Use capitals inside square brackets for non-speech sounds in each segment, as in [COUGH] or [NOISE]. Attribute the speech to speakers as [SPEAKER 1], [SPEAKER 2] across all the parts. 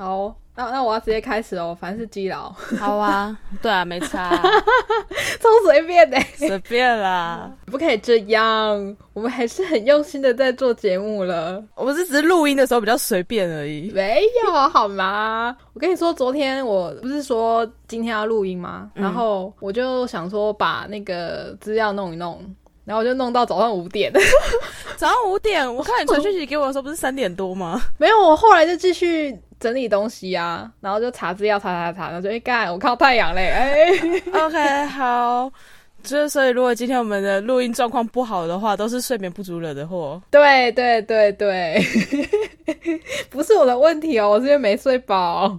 [SPEAKER 1] 好，那那我要直接开始哦，反正是基佬，
[SPEAKER 2] 好啊，[LAUGHS] 对啊，没差，
[SPEAKER 1] 超随便的，
[SPEAKER 2] 随便啦。
[SPEAKER 1] 不可以这样，我们还是很用心的在做节目了。
[SPEAKER 2] 我是只是录音的时候比较随便而已。
[SPEAKER 1] 没有好吗？我跟你说，昨天我不是说今天要录音吗？然后我就想说把那个资料弄一弄，然后我就弄到早上五点。[LAUGHS]
[SPEAKER 2] 早上五点，我看你传 [LAUGHS] 讯息给我的时候不是三点多吗？
[SPEAKER 1] 没有，我后来就继续整理东西啊，然后就查资料，查查查，然后就一干，我靠太阳嘞，哎
[SPEAKER 2] ，OK，好，就是所以如果今天我们的录音状况不好的话，都是睡眠不足惹的祸。
[SPEAKER 1] 对对对对，[LAUGHS] 不是我的问题哦，我是因为没睡饱。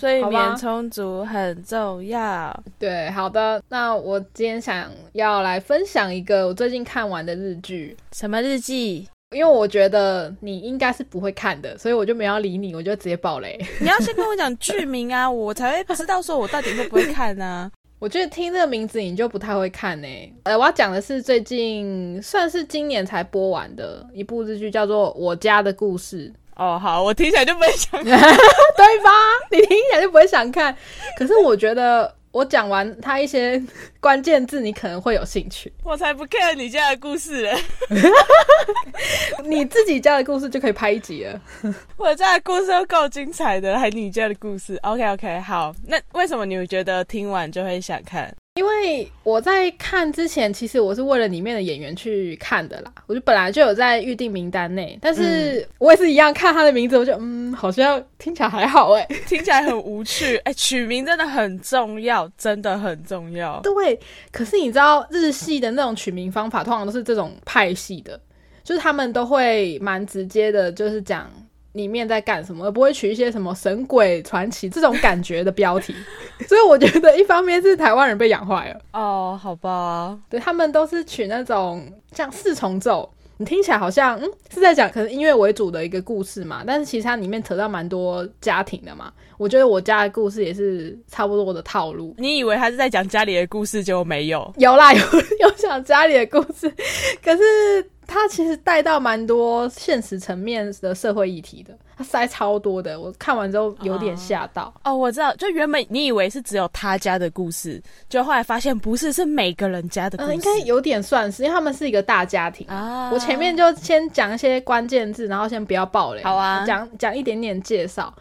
[SPEAKER 2] 睡眠充足很重要。
[SPEAKER 1] 对，好的，那我今天想要来分享一个我最近看完的日剧。
[SPEAKER 2] 什么日记？
[SPEAKER 1] 因为我觉得你应该是不会看的，所以我就没有理你，我就直接爆雷。
[SPEAKER 2] 你要先跟我讲剧名啊，我才会知道说我到底会不会看呢。
[SPEAKER 1] 我觉得听这个名字你就不太会看呢。呃，我要讲的是最近算是今年才播完的一部日剧，叫做《我家的故事》。
[SPEAKER 2] 哦，好，我听起来就不会想看，[LAUGHS] 对
[SPEAKER 1] 吧？你听起来就不会想看。可是我觉得。我讲完他一些关键字，你可能会有兴趣。[LAUGHS]
[SPEAKER 2] 我才不看你家的故事嘞！
[SPEAKER 1] 你自己家的故事就可以拍一集了。[LAUGHS]
[SPEAKER 2] 我家的故事都够精彩的，还你家的故事？OK OK，好。那为什么你会觉得听完就会想看？
[SPEAKER 1] 因为我在看之前，其实我是为了里面的演员去看的啦。我就本来就有在预定名单内，但是我也是一样看他的名字，我就嗯，好像听起来还好哎，
[SPEAKER 2] 听起来很无趣哎。取名真的很重要，真的很重要。
[SPEAKER 1] 对，可是你知道日系的那种取名方法，通常都是这种派系的，就是他们都会蛮直接的，就是讲。里面在干什么，而不会取一些什么神鬼传奇这种感觉的标题，[LAUGHS] 所以我觉得一方面是台湾人被养坏了。
[SPEAKER 2] 哦，好吧，
[SPEAKER 1] 对他们都是取那种像四重奏，你听起来好像嗯是在讲可能音乐为主的一个故事嘛，但是其实它里面扯到蛮多家庭的嘛，我觉得我家的故事也是差不多的套路。
[SPEAKER 2] 你以为他是在讲家里的故事，就没有？
[SPEAKER 1] 有啦，[LAUGHS] 有有讲家里的故事，[LAUGHS] 可是。他其实带到蛮多现实层面的社会议题的，他塞超多的，我看完之后有点吓到。
[SPEAKER 2] 哦，我知道，就原本你以为是只有他家的故事，就后来发现不是，是每个人家的故事。
[SPEAKER 1] 应该有点算是，因为他们是一个大家庭啊。我前面就先讲一些关键字，然后先不要爆雷。
[SPEAKER 2] 好啊，
[SPEAKER 1] 讲讲一点点介绍。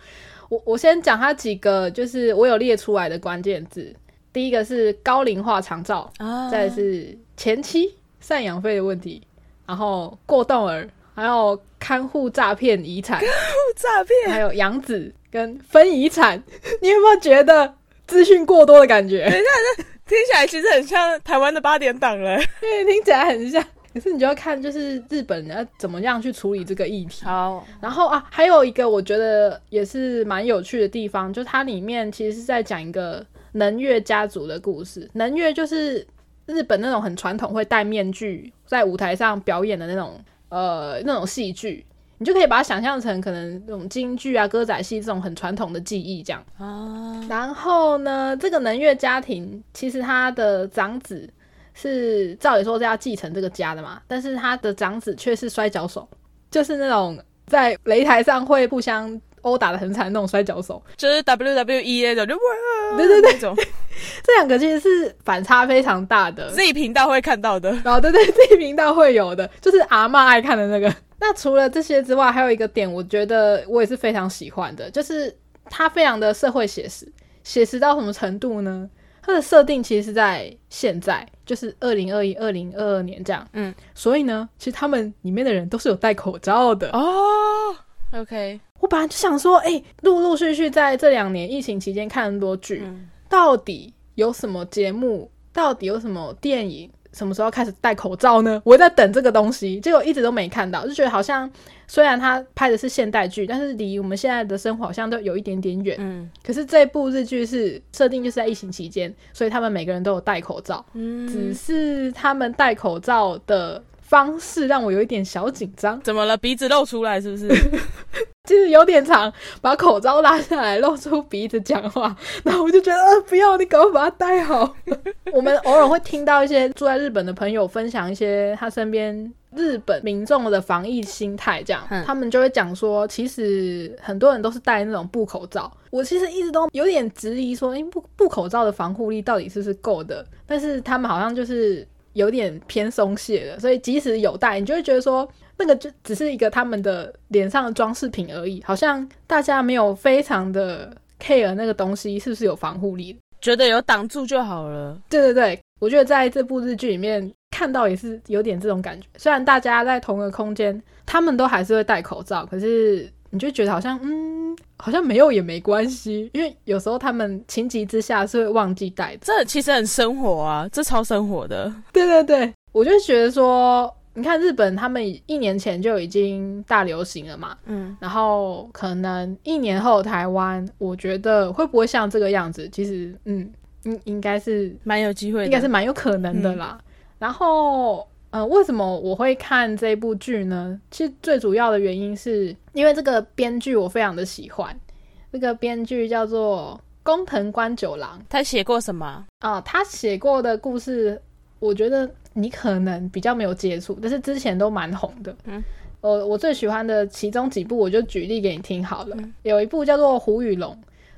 [SPEAKER 1] 我我先讲他几个，就是我有列出来的关键字。第一个是高龄化长照，再是前期赡养费的问题。然后过动儿，还有看护诈骗遗产，看
[SPEAKER 2] 护诈骗，
[SPEAKER 1] 还有养子跟分遗产，你有没有觉得资讯过多的感觉？
[SPEAKER 2] 等一下，这听起来其实很像台湾的八点档了。[LAUGHS]
[SPEAKER 1] 对，听起来很像。可是你就要看，就是日本人怎么样去处理这个议题。
[SPEAKER 2] 好，
[SPEAKER 1] 然后啊，还有一个我觉得也是蛮有趣的地方，就是它里面其实是在讲一个能乐家族的故事。能乐就是。日本那种很传统会戴面具在舞台上表演的那种呃那种戏剧，你就可以把它想象成可能那种京剧啊歌仔戏这种很传统的技艺这样啊。然后呢，这个能乐家庭其实他的长子是照理说是要继承这个家的嘛，但是他的长子却是摔跤手，就是那种在擂台上会互相。殴打的很惨那种摔跤手，
[SPEAKER 2] 就是 WWE 那种，就
[SPEAKER 1] 哇，[LAUGHS] 对对对，
[SPEAKER 2] 那种。
[SPEAKER 1] 这两个其实是反差非常大的。
[SPEAKER 2] Z 频道会看到的，
[SPEAKER 1] 然后，对对，Z 频道会有的，就是阿妈爱看的那个。[LAUGHS] 那除了这些之外，还有一个点，我觉得我也是非常喜欢的，就是它非常的社会写实，写实到什么程度呢？它的设定其实是在现在，就是二零二一、二零二二年这样。嗯，所以呢，其实他们里面的人都是有戴口罩的
[SPEAKER 2] 哦。OK。
[SPEAKER 1] 我本来就想说，哎，陆陆续续在这两年疫情期间看很多剧，到底有什么节目，到底有什么电影，什么时候开始戴口罩呢？我在等这个东西，结果一直都没看到，就觉得好像虽然他拍的是现代剧，但是离我们现在的生活好像都有一点点远。嗯，可是这部日剧是设定就是在疫情期间，所以他们每个人都有戴口罩，嗯，只是他们戴口罩的。方式让我有一点小紧张，
[SPEAKER 2] 怎么了？鼻子露出来是不是？[LAUGHS]
[SPEAKER 1] 就是有点长，把口罩拉下来，露出鼻子讲话，[LAUGHS] 然后我就觉得，呃，不要，你赶快把它戴好。[LAUGHS] 我们偶尔会听到一些住在日本的朋友分享一些他身边日本民众的防疫心态，这样，他们就会讲说，其实很多人都是戴那种布口罩。我其实一直都有点质疑说，哎，布布口罩的防护力到底是不是够的？但是他们好像就是有点偏松懈的，所以即使有戴，你就会觉得说。那个就只是一个他们的脸上的装饰品而已，好像大家没有非常的 care 那个东西是不是有防护力，
[SPEAKER 2] 觉得有挡住就好了。
[SPEAKER 1] 对对对，我觉得在这部日剧里面看到也是有点这种感觉。虽然大家在同一个空间，他们都还是会戴口罩，可是你就觉得好像嗯，好像没有也没关系，因为有时候他们情急之下是会忘记戴。
[SPEAKER 2] 这其实很生活啊，这超生活的。
[SPEAKER 1] 对对对，我就觉得说。你看日本，他们一年前就已经大流行了嘛，嗯，然后可能一年后台湾，我觉得会不会像这个样子？其实，嗯，应应该是
[SPEAKER 2] 蛮有机会，
[SPEAKER 1] 应该是蛮有可能的啦。然后，呃，为什么我会看这部剧呢？其实最主要的原因是因为这个编剧我非常的喜欢，这个编剧叫做工藤官九郎，
[SPEAKER 2] 他写过什么
[SPEAKER 1] 啊？他写过的故事，我觉得。你可能比较没有接触，但是之前都蛮红的。嗯，我我最喜欢的其中几部，我就举例给你听好了。有一部叫做《胡与龙》，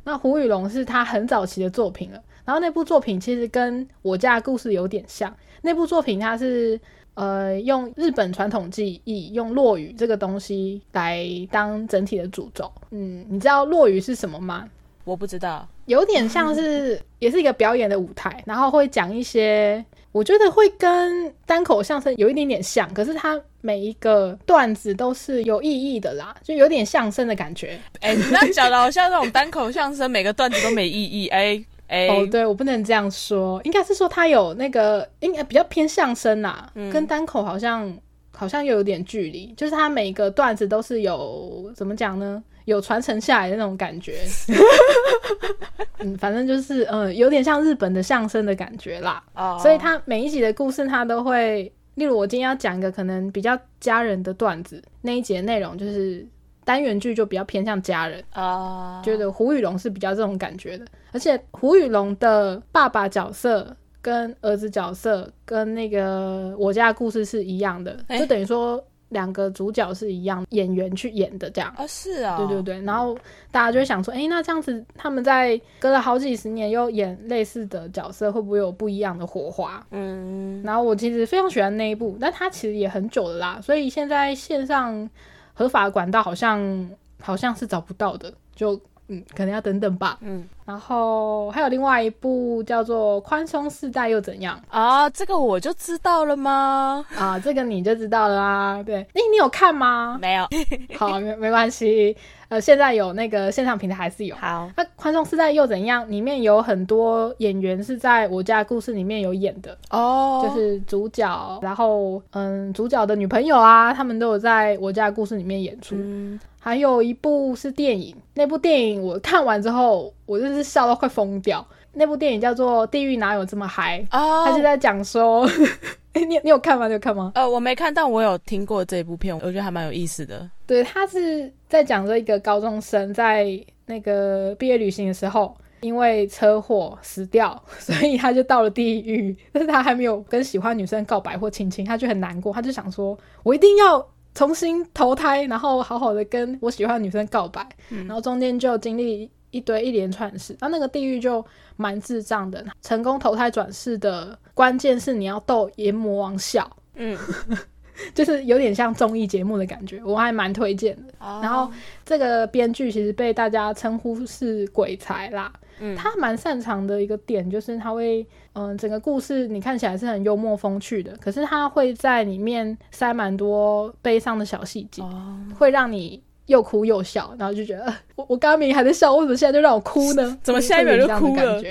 [SPEAKER 1] 那《胡与龙》是他很早期的作品了。然后那部作品其实跟我家的故事有点像。那部作品它是呃用日本传统技艺，用落语这个东西来当整体的主轴。嗯，你知道落语是什么吗？
[SPEAKER 2] 我不知道，
[SPEAKER 1] 有点像是也是一个表演的舞台，然后会讲一些。我觉得会跟单口相声有一点点像，可是它每一个段子都是有意义的啦，就有点相声的感觉。
[SPEAKER 2] 哎你，那讲的好像那种单口相声，每个段子都没意义。哎哎，
[SPEAKER 1] 哦，对我不能这样说，应该是说他有那个应该比较偏相声呐，跟单口好像好像又有点距离，就是他每个段子都是有怎么讲呢？有传承下来的那种感觉，[LAUGHS] 嗯，反正就是嗯，有点像日本的相声的感觉啦。哦，所以他每一集的故事，他都会，例如我今天要讲一个可能比较家人的段子，那一节内容就是单元剧就比较偏向家人啊。觉得胡宇龙是比较这种感觉的，而且胡宇龙的爸爸角色跟儿子角色跟那个我家的故事是一样的，就等于说。两个主角是一样演员去演的，这样
[SPEAKER 2] 啊，是啊，
[SPEAKER 1] 对对对，然后大家就会想说，哎，那这样子他们在隔了好几十年又演类似的角色，会不会有不一样的火花？嗯，然后我其实非常喜欢那一部，但它其实也很久了啦，所以现在线上合法管道好像好像是找不到的，就。嗯，可能要等等吧。嗯，然后还有另外一部叫做《宽松世代又怎样》
[SPEAKER 2] 啊？这个我就知道了吗？
[SPEAKER 1] 啊，这个你就知道了啊。对，哎，你有看吗？
[SPEAKER 2] 没有。[LAUGHS]
[SPEAKER 1] 好，没没关系。呃，现在有那个线上平台还是有。
[SPEAKER 2] 好，
[SPEAKER 1] 那《宽松世代又怎样》里面有很多演员是在我家故事里面有演的哦，就是主角，然后嗯，主角的女朋友啊，他们都有在我家故事里面演出。还有一部是电影，那部电影我看完之后，我就是笑到快疯掉。那部电影叫做《地狱哪有这么嗨》，他就在讲说，你你有看吗？你有看吗？
[SPEAKER 2] 呃，我没看，但我有听过这部片，我觉得还蛮有意思的。
[SPEAKER 1] 对他是在讲着一个高中生在那个毕业旅行的时候，因为车祸死掉，[LAUGHS] 所以他就到了地狱，但是他还没有跟喜欢女生告白或亲亲，他就很难过，他就想说，我一定要。重新投胎，然后好好的跟我喜欢的女生告白，然后中间就经历一堆一连串事，那那个地狱就蛮智障的。成功投胎转世的关键是你要逗阎魔王笑，嗯，[LAUGHS] 就是有点像综艺节目的感觉，我还蛮推荐的。然后这个编剧其实被大家称呼是鬼才啦。他蛮擅长的一个点就是他会，嗯，整个故事你看起来是很幽默风趣的，可是他会在里面塞蛮多悲伤的小细节，会让你又哭又笑，然后就觉得 [LAUGHS] 我我刚明明还在笑，为什么现在就让我哭呢？[LAUGHS]
[SPEAKER 2] 怎么下一秒就哭了？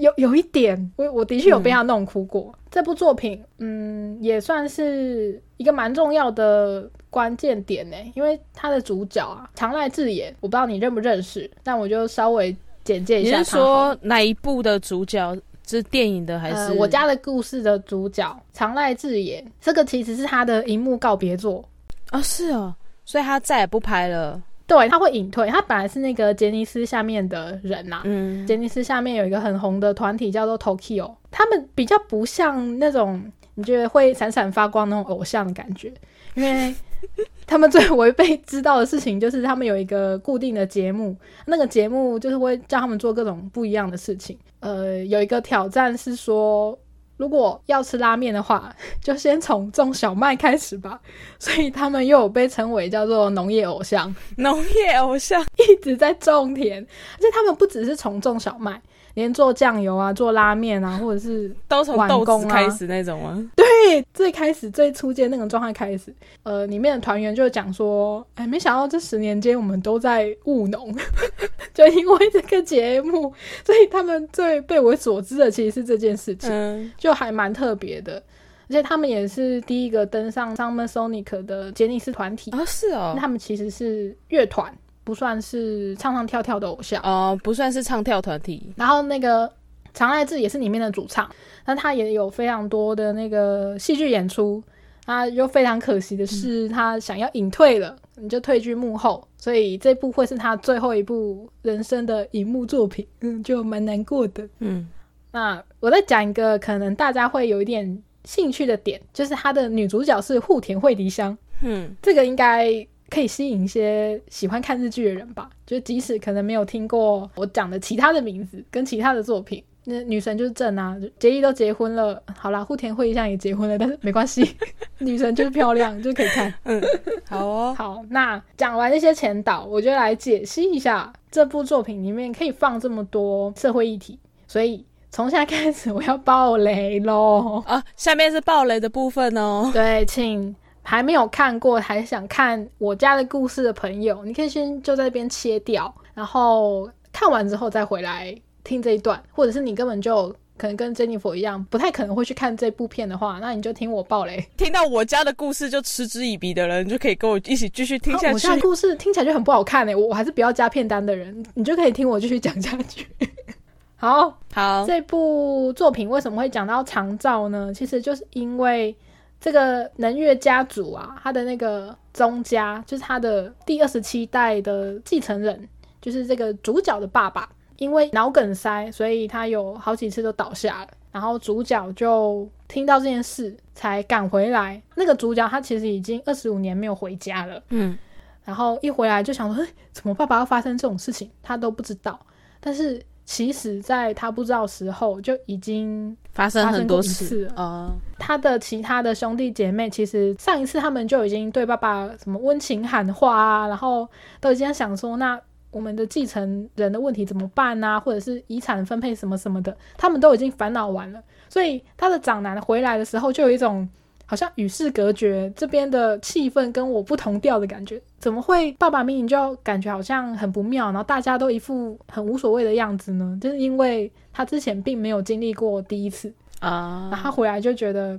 [SPEAKER 1] 有有一点，我我的确有被他弄哭过。这部作品，嗯，也算是一个蛮重要的关键点呢，因为他的主角啊，长濑智也，我不知道你认不认识，但我就稍微。简介一下，
[SPEAKER 2] 你是说哪一部的主角是电影的还是？
[SPEAKER 1] 呃，我家的故事的主角长濑智也，这个其实是他的荧幕告别作。
[SPEAKER 2] 哦，是哦，所以他再也不拍了。
[SPEAKER 1] 对，他会隐退。他本来是那个杰尼斯下面的人呐、
[SPEAKER 2] 嗯，
[SPEAKER 1] 杰尼斯下面有一个很红的团体叫做 Tokyo，他们比较不像那种你觉得会闪闪发光那种偶像的感觉，因为 [LAUGHS] 他们最违背知道的事情就是他们有一个固定的节目，那个节目就是会叫他们做各种不一样的事情。呃，有一个挑战是说。如果要吃拉面的话，[LAUGHS] 就先从种小麦开始吧。所以他们又有被称为叫做农业偶像。
[SPEAKER 2] 农业偶像，[LAUGHS]
[SPEAKER 1] 一直在种田，而且他们不只是从种小麦，连做酱油啊、做拉面啊，或者是
[SPEAKER 2] 都从豆
[SPEAKER 1] 碗工
[SPEAKER 2] 开始那种吗？
[SPEAKER 1] 对最开始最初阶那种状态开始，呃，里面的团员就讲说，哎，没想到这十年间我们都在务农，[LAUGHS] 就因为这个节目，所以他们最被我所知的其实是这件事情，
[SPEAKER 2] 嗯，
[SPEAKER 1] 就还蛮特别的。而且他们也是第一个登上 Summer Sonic 的杰尼斯团体，
[SPEAKER 2] 哦，是哦，
[SPEAKER 1] 他们其实是乐团，不算是唱唱跳跳的偶像。
[SPEAKER 2] 哦，不算是唱跳团体，
[SPEAKER 1] 然后那个长濑智也是里面的主唱，那他也有非常多的那个戏剧演出。啊，又非常可惜的是，他想要隐退了，你就退居幕后，所以这部会是他最后一部人生的荧幕作品，嗯，就蛮难过的。
[SPEAKER 2] 嗯，
[SPEAKER 1] 那我再讲一个可能大家会有一点兴趣的点，就是他的女主角是户田惠梨香，
[SPEAKER 2] 嗯，
[SPEAKER 1] 这个应该可以吸引一些喜欢看日剧的人吧？就即使可能没有听过我讲的其他的名字跟其他的作品，那女神就是正啊，结衣都结婚了，好啦，户田惠梨香也结婚了，但是没关系，[LAUGHS] 女神就是漂亮，就可以看。
[SPEAKER 2] 嗯好哦，
[SPEAKER 1] 好，那讲完这些前导，我就来解析一下这部作品里面可以放这么多社会议题，所以从现在开始我要爆雷喽。
[SPEAKER 2] 啊，下面是暴雷的部分哦。
[SPEAKER 1] 对，请还没有看过还想看我家的故事的朋友，你可以先就在这边切掉，然后看完之后再回来听这一段，或者是你根本就可能跟 Jennifer 一样，不太可能会去看这部片的话，那你就听我爆雷。
[SPEAKER 2] 听到我家的故事就嗤之以鼻的人，你就可以跟我一起继续听下去
[SPEAKER 1] 啊我家。的故事听起来就很不好看哎、我我还是不要加片单的人，你就可以听我继续讲下去。[LAUGHS] 好，
[SPEAKER 2] 好，
[SPEAKER 1] 这部作品为什么会讲到长照呢？其实就是因为这个能月家族啊，他的那个宗家，就是他的第二十七代的继承人，就是这个主角的爸爸，因为脑梗塞，所以他有好几次都倒下了。然后主角就听到这件事，才赶回来。那个主角他其实已经二十五年没有回家了。
[SPEAKER 2] 嗯，
[SPEAKER 1] 然后一回来就想说，哎，怎么爸爸要发生这种事情，他都不知道。但是其实，在他不知道时候，就已经
[SPEAKER 2] 发生很多
[SPEAKER 1] 次了
[SPEAKER 2] 次哦。
[SPEAKER 1] 他的其他的兄弟姐妹，其实上一次他们就已经对爸爸什么温情喊话啊，然后都已经想说，那我们的继承人的问题怎么办啊，或者是遗产分配什么什么的，他们都已经烦恼完了。所以他的长男回来的时候，就有一种好像与世隔绝，这边的气氛跟我不同调的感觉。怎么会爸爸明明就感觉好像很不妙，然后大家都一副很无所谓的样子呢？就是因为他之前并没有经历过第一次，
[SPEAKER 2] 啊
[SPEAKER 1] 然后他回来就觉得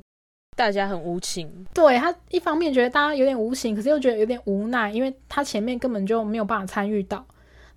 [SPEAKER 2] 大家很无情，
[SPEAKER 1] 对他一方面觉得大家有点无情，可是又觉得有点无奈，因为他前面根本就没有办法参与到。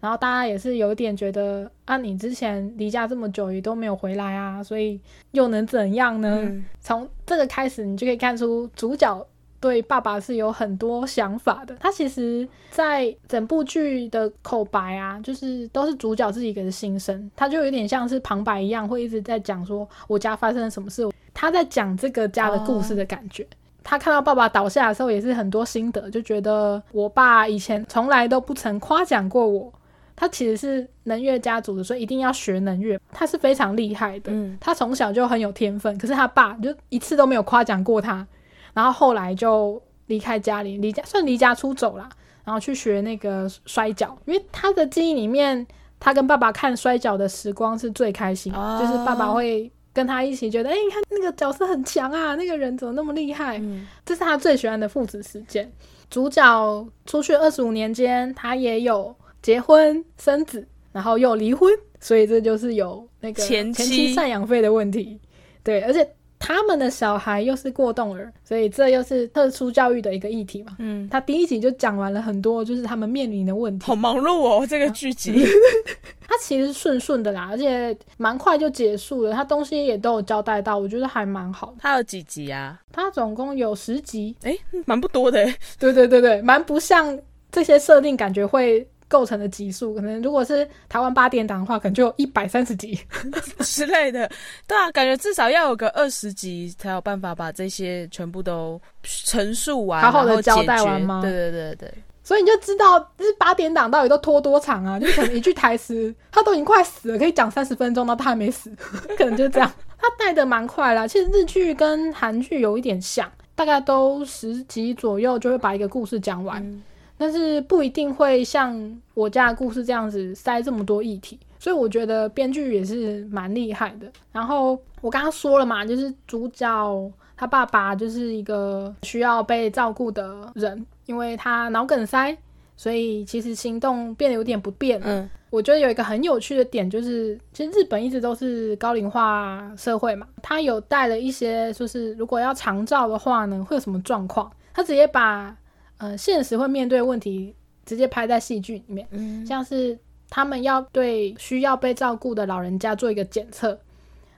[SPEAKER 1] 然后大家也是有点觉得啊，你之前离家这么久也都没有回来啊，所以又能怎样呢？
[SPEAKER 2] 嗯
[SPEAKER 1] 从这个开始，你就可以看出主角对爸爸是有很多想法的。他其实，在整部剧的口白啊，就是都是主角自己给的心声，他就有点像是旁白一样，会一直在讲说我家发生了什么事，他在讲这个家的故事的感觉。他看到爸爸倒下的时候，也是很多心得，就觉得我爸以前从来都不曾夸奖过我。他其实是能乐家族的，所以一定要学能乐。他是非常厉害的，
[SPEAKER 2] 嗯
[SPEAKER 1] 他从小就很有天分，可是他爸就一次都没有夸奖过他。然后后来就离开家里，离家算离家出走啦，然后去学那个摔跤，因为他的记忆里面，他跟爸爸看摔跤的时光是最开心，
[SPEAKER 2] 哦
[SPEAKER 1] 就是爸爸会跟他一起觉得，哎、你看那个角色很强啊，那个人怎么那么厉害？
[SPEAKER 2] 嗯
[SPEAKER 1] 这是他最喜欢的父子时间。主角出去二十五年间，他也有结婚生子，然后又离婚，所以这就是有那个
[SPEAKER 2] 前妻
[SPEAKER 1] 前妻赡养费的问题。对，而且他们的小孩又是过动儿，所以这又是特殊教育的一个议题嘛。
[SPEAKER 2] 嗯，
[SPEAKER 1] 他第一集就讲完了很多，就是他们面临的问题。
[SPEAKER 2] 好忙碌哦，这个剧集。[LAUGHS]
[SPEAKER 1] 它其实顺顺的啦，而且蛮快就结束了。它东西也都有交代到，我觉得还蛮好的。
[SPEAKER 2] 它有几集啊？
[SPEAKER 1] 它总共有十集，
[SPEAKER 2] 哎，蛮不多的。
[SPEAKER 1] 对对对对，蛮不像这些设定，感觉会。构成的集数，可能如果是台湾八点档的话，可能就有一百三十集 [LAUGHS]
[SPEAKER 2] 之类的。对啊，感觉至少要有个二十集才有办法把这些全部都陈述完，
[SPEAKER 1] 好好的交代完吗？
[SPEAKER 2] 对对对对。
[SPEAKER 1] 所以你就知道这八点档到底都拖多长啊？就可能一句台词，[LAUGHS] 他都已经快死了，可以讲三十分钟，那他还没死，[LAUGHS] 可能就这样。他带的蛮快啦。其实日剧跟韩剧有一点像，大概都十集左右就会把一个故事讲完。但是不一定会像我家的故事这样子塞这么多议题，所以我觉得编剧也是蛮厉害的。然后我刚刚说了嘛，就是主角他爸爸就是一个需要被照顾的人，因为他脑梗塞，所以其实行动变得有点不便。嗯，我觉得有一个很有趣的点就是，其实日本一直都是高龄化社会嘛，他有带了一些，就是如果要长照的话呢，会有什么状况？他直接把。呃，现实会面对问题，直接拍在戏剧里面，像是他们要对需要被照顾的老人家做一个检测，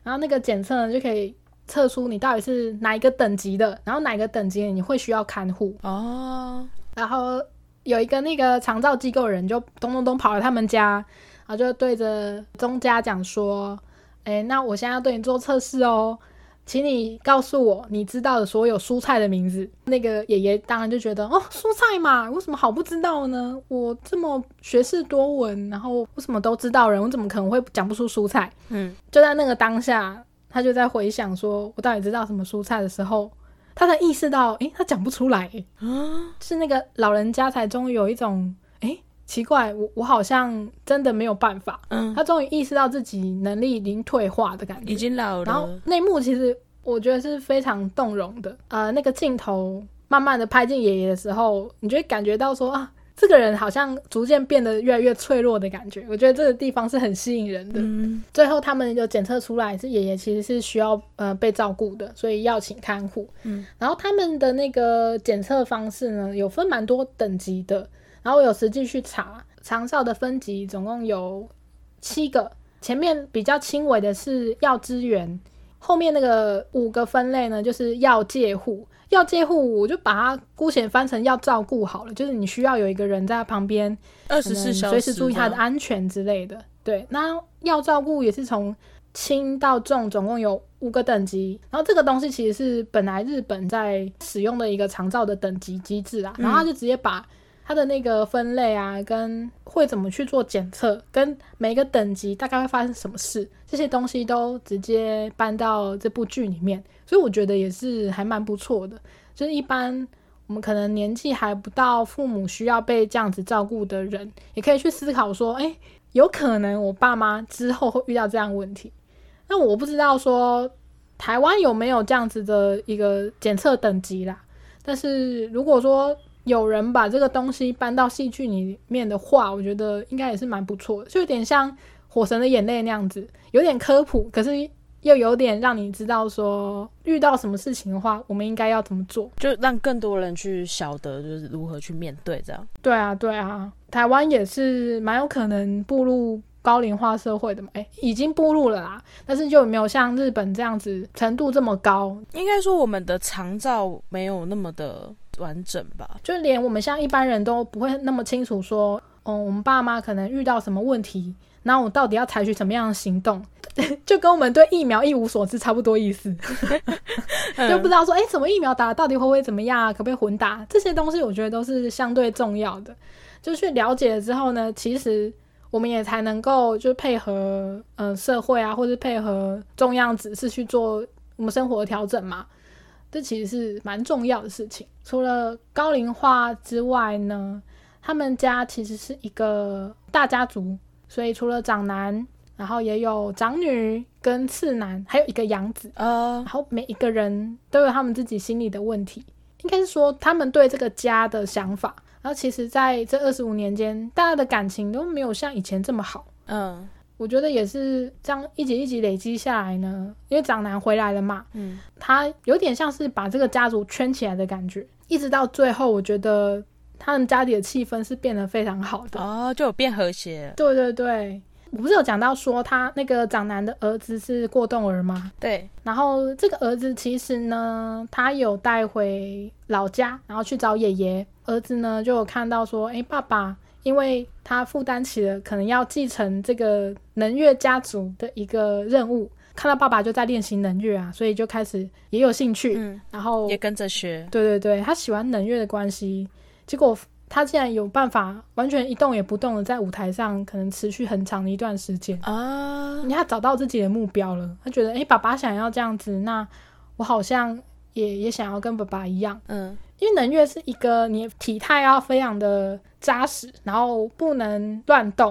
[SPEAKER 1] 然后那个检测呢就可以测出你到底是哪一个等级的，然后哪个等级你会需要看护哦。然后有一个那个长照机构人就咚咚咚跑到他们家，然后就对着宗家讲说：“哎，那我现在要对你做测试哦。”请你告诉我你知道的所有蔬菜的名字。那个爷爷当然就觉得哦，蔬菜嘛，为什么好不知道呢？我这么学识多闻，然后我什么都知道人，我怎么可能会讲不出蔬菜？嗯，就在那个当下，他就在回想说我到底知道什么蔬菜的时候，他才意识到，诶，他讲不出来。啊，是那个老人家才终于有一种，诶，奇怪，我我好像真的没有办法。嗯，他终于意识到自己能力已经退化的感觉，
[SPEAKER 2] 已经老了。
[SPEAKER 1] 然后那幕其实我觉得是非常动容的。呃，那个镜头慢慢的拍进爷爷的时候，你就会感觉到说啊，这个人好像逐渐变得越来越脆弱的感觉。我觉得这个地方是很吸引人的。嗯，最后他们就检测出来是爷爷其实是需要呃被照顾的，所以要请看护。嗯，然后他们的那个检测方式呢，有分蛮多等级的。然后我有实际去查长照的分级，总共有七个。前面比较轻微的是要资源，后面那个五个分类呢，就是要介护。要介护，我就把它姑且翻成要照顾好了，就是你需要有一个人在旁边，
[SPEAKER 2] 二十四小
[SPEAKER 1] 时随时注意他的安全之类的。对，那要照顾也是从轻到重，总共有五个等级。然后这个东西其实是本来日本在使用的一个长照的等级机制啊，然后他就直接把。它的那个分类啊，跟会怎么去做检测，跟每个等级大概会发生什么事，这些东西都直接搬到这部剧里面，所以我觉得也是还蛮不错的。就是一般我们可能年纪还不到，父母需要被这样子照顾的人，也可以去思考说，哎，有可能我爸妈之后会遇到这样问题。那我不知道说台湾有没有这样子的一个检测等级啦，但是如果说。有人把这个东西搬到戏剧里面的话，我觉得应该也是蛮不错的，就有点像《火神的眼泪》那样子，有点科普，可是又有点让你知道说遇到什么事情的话，我们应该要怎么做，
[SPEAKER 2] 就让更多人去晓得就是如何去面对这样。
[SPEAKER 1] 对啊，对啊，台湾也是蛮有可能步入高龄化社会的嘛，哎，已经步入了啦，但是就没有像日本这样子程度这么高？
[SPEAKER 2] 应该说我们的长照没有那么的。完整吧，
[SPEAKER 1] 就连我们像一般人都不会那么清楚说，嗯，我们爸妈可能遇到什么问题，那我到底要采取什么样的行动，[LAUGHS] 就跟我们对疫苗一无所知差不多意思，[LAUGHS] 就不知道说，哎，什么疫苗打到底会不会怎么样啊，可不可以混打，这些东西我觉得都是相对重要的，就去了解了之后呢，其实我们也才能够就配合呃社会啊，或者配合中央指示去做我们生活的调整嘛。这其实是蛮重要的事情。除了高龄化之外呢，他们家其实是一个大家族，所以除了长男，然后也有长女跟次男，还有一个养子。呃，然后每一个人都有他们自己心里的问题，应该是说他们对这个家的想法。然后其实在这二十五年间，大家的感情都没有像以前这么好。嗯，我觉得也是这样一集一集累积下来呢，因为长男回来了嘛，
[SPEAKER 2] 嗯，
[SPEAKER 1] 他有点像是把这个家族圈起来的感觉，一直到最后，我觉得他们家里的气氛是变得非常好的。
[SPEAKER 2] 哦，就有变和谐了。
[SPEAKER 1] 对对对，我不是有讲到说他那个长男的儿子是过动儿吗？
[SPEAKER 2] 对，
[SPEAKER 1] 然后这个儿子其实呢，他有带回老家，然后去找爷爷。儿子呢就有看到说，诶，爸爸，因为他负担起了可能要继承这个能乐家族的一个任务，看到爸爸就在练习能乐啊，所以就开始也有兴趣，
[SPEAKER 2] 嗯，
[SPEAKER 1] 然后
[SPEAKER 2] 也跟着学。
[SPEAKER 1] 对对对，他喜欢能乐的关系，结果他竟然有办法完全一动也不动的在舞台上，可能持续很长的一段时间。
[SPEAKER 2] 啊，
[SPEAKER 1] 他找到自己的目标了，他觉得，诶，爸爸想要这样子，那我好像也也想要跟爸爸一样，
[SPEAKER 2] 嗯，
[SPEAKER 1] 因为能乐是一个你体态要非常的扎实，然后不能乱动，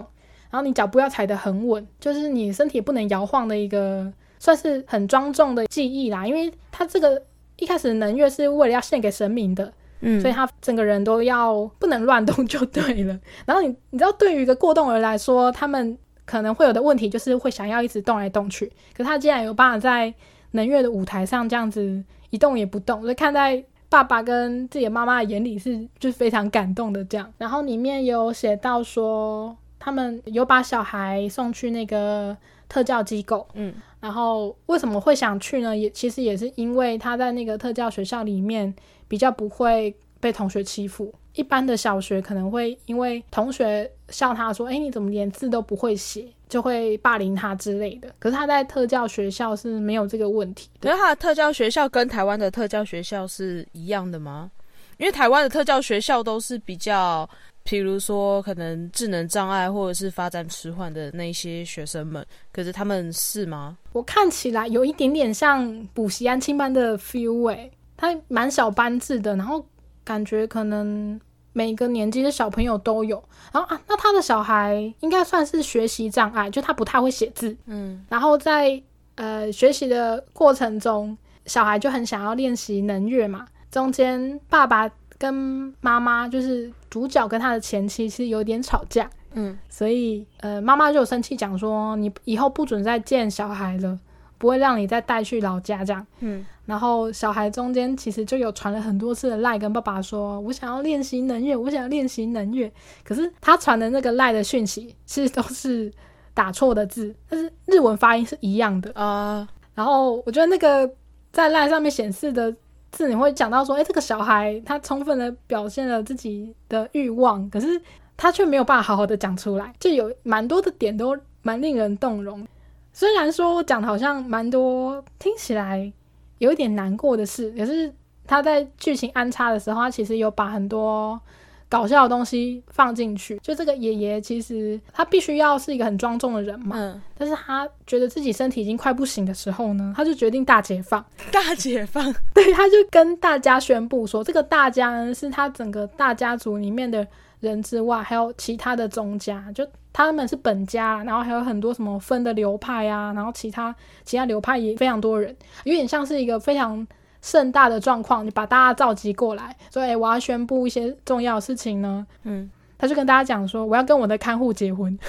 [SPEAKER 1] 然后你脚步要踩得很稳，就是你身体不能摇晃的一个，算是很庄重的技艺啦。因为他这个一开始能乐是为了要献给神明的，
[SPEAKER 2] 嗯，
[SPEAKER 1] 所以他整个人都要不能乱动就对了。[LAUGHS] 然后你你知道，对于一个过动儿来说，他们可能会有的问题就是会想要一直动来动去，可是他竟然有办法在能乐的舞台上这样子一动也不动，所以看在爸爸跟自己的妈妈的眼里是就是非常感动的这样。然后里面有写到说，他们有把小孩送去那个特教机构，
[SPEAKER 2] 嗯，
[SPEAKER 1] 然后为什么会想去呢？也其实也是因为他在那个特教学校里面比较不会被同学欺负。一般的小学可能会因为同学笑他说：“哎，你怎么连字都不会写？”就会霸凌他之类的。可是他在特教学校是没有这个问题的。
[SPEAKER 2] 可是他的特教学校跟台湾的特教学校是一样的吗？因为台湾的特教学校都是比较，譬如说可能智能障碍或者是发展迟缓的那些学生们，可是他们是吗？
[SPEAKER 1] 我看起来有一点点像补习安亲班的 feel 哎、他蛮小班制的，然后感觉可能每个年纪的小朋友都有。然后啊，那他的小孩应该算是学习障碍，就他不太会写字，
[SPEAKER 2] 嗯
[SPEAKER 1] 然后在呃学习的过程中，小孩就很想要练习能乐嘛。中间爸爸跟妈妈就是主角跟他的前妻其实有点吵架，
[SPEAKER 2] 嗯
[SPEAKER 1] 所以呃妈妈就有生气讲说你以后不准再见小孩了，不会让你再带去老家这样。
[SPEAKER 2] 嗯
[SPEAKER 1] 然后小孩中间其实就有传了很多次的赖跟爸爸说，我想要练习能乐，我想要练习能乐。可是他传的那个赖的讯息其实都是打错的字，但是日文发音是一样的。
[SPEAKER 2] 啊，
[SPEAKER 1] 然后我觉得那个在赖上面显示的字，你会讲到说，哎，这个小孩他充分的表现了自己的欲望，可是他却没有办法好好的讲出来，就有蛮多的点都蛮令人动容。虽然说我讲的好像蛮多，听起来有一点难过的事，也是他在剧情安插的时候，他其实有把很多搞笑的东西放进去。就这个爷爷，其实他必须要是一个很庄重的人嘛，
[SPEAKER 2] 嗯，
[SPEAKER 1] 但是他觉得自己身体已经快不行的时候呢，他就决定大解放。
[SPEAKER 2] 大解放，[LAUGHS]
[SPEAKER 1] 对，他就跟大家宣布说，这个大家呢是他整个大家族里面的人之外，还有其他的宗家，就他们是本家，然后还有很多什么分的流派啊，然后其他其他流派也非常多人，有点像是一个非常盛大的状况，你把大家召集过来，所以我要宣布一些重要的事情呢。
[SPEAKER 2] 嗯，
[SPEAKER 1] 他就跟大家讲说，我要跟我的看护结婚。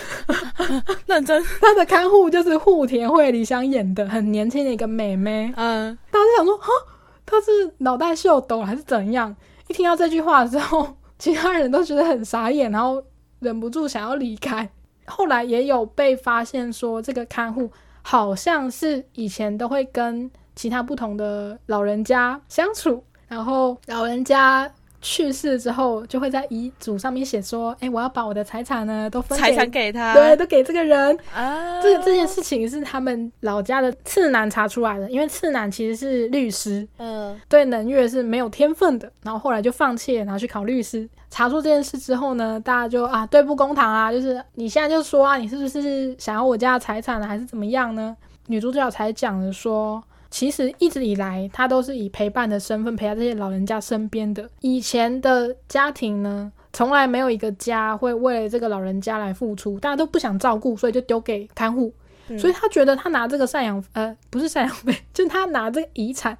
[SPEAKER 1] [LAUGHS]
[SPEAKER 2] 认真，
[SPEAKER 1] 他的看护就是户田惠梨香演的，很年轻的一个妹妹。[LAUGHS]
[SPEAKER 2] 嗯，
[SPEAKER 1] 大家就想说，哈，她是脑袋秀抖还是怎样？一听到这句话之后，[LAUGHS] 其他人都觉得很傻眼，然后忍不住想要离开。后来也有被发现说，这个看护好像是以前都会跟其他不同的老人家相处，然后老人家去世之后，就会在遗嘱上面写说，哎，我要把我的财产呢都分
[SPEAKER 2] 财
[SPEAKER 1] 给
[SPEAKER 2] 产给他，
[SPEAKER 1] 对，都给这个人。
[SPEAKER 2] 啊，
[SPEAKER 1] 这这件事情是他们老家的次男查出来的，因为次男其实是律师，
[SPEAKER 2] 嗯
[SPEAKER 1] 对能乐是没有天分的，然后后来就放弃了，然后去考律师。查出这件事之后呢，大家就啊对簿公堂啊，就是你现在就说啊，你是不是想要我家的财产呢，还是怎么样呢？女主角才讲了说，其实一直以来他都是以陪伴的身份陪在这些老人家身边的。以前的家庭呢，从来没有一个家会为了这个老人家来付出，大家都不想照顾，所以就丢给看护。
[SPEAKER 2] 嗯
[SPEAKER 1] 所以他觉得他拿这个赡养呃不是赡养费，就是他拿这个遗产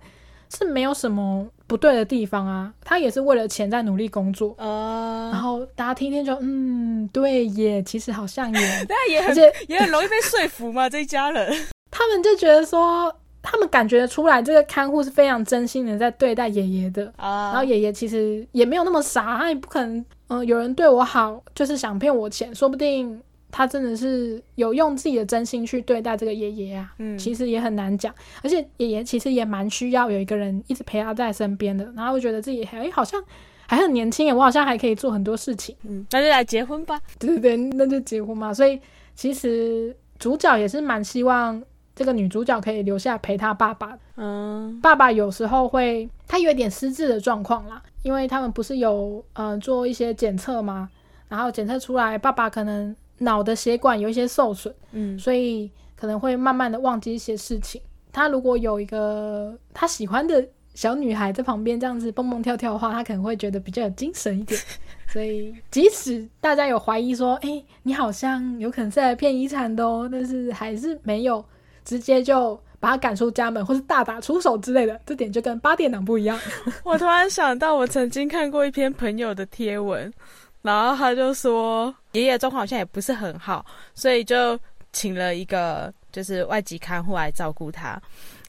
[SPEAKER 1] 是没有什么不对的地方啊，他也是为了钱在努力工作。
[SPEAKER 2] 呃，
[SPEAKER 1] 然后大家听听就嗯，对耶，其实好像也，[LAUGHS]
[SPEAKER 2] 那也很
[SPEAKER 1] 而且
[SPEAKER 2] 也很容易被说服嘛，这一家人。
[SPEAKER 1] 他们就觉得说，他们感觉得出来这个看护是非常真心的在对待爷爷的。
[SPEAKER 2] 啊，
[SPEAKER 1] 然后爷爷其实也没有那么傻，他也不可能，嗯、有人对我好就是想骗我钱，说不定他真的是有用自己的真心去对待这个爷爷啊。
[SPEAKER 2] 嗯
[SPEAKER 1] 其实也很难讲，而且爷爷其实也蛮需要有一个人一直陪他在身边的，然后我觉得自己哎好像还很年轻耶，我好像还可以做很多事情。
[SPEAKER 2] 嗯，那就来结婚吧。
[SPEAKER 1] 对对对，那就结婚嘛。所以其实主角也是蛮希望这个女主角可以留下陪她爸爸。
[SPEAKER 2] 嗯
[SPEAKER 1] 爸爸有时候会，他有一点失智的状况啦，因为他们不是有呃做一些检测吗？然后检测出来，爸爸可能脑的血管有一些受损，
[SPEAKER 2] 嗯
[SPEAKER 1] 所以可能会慢慢的忘记一些事情。他如果有一个他喜欢的小女孩在旁边这样子蹦蹦跳跳的话，他可能会觉得比较有精神一点。[LAUGHS] 所以即使大家有怀疑说，哎、你好像有可能是来骗遗产的哦，但是还是没有直接就把他赶出家门，或是大打出手之类的，这点就跟八点档不一样。[LAUGHS]
[SPEAKER 2] 我突然想到，我曾经看过一篇朋友的贴文，然后他就说爷爷状况好像也不是很好，所以就请了一个就是外籍看护来照顾他。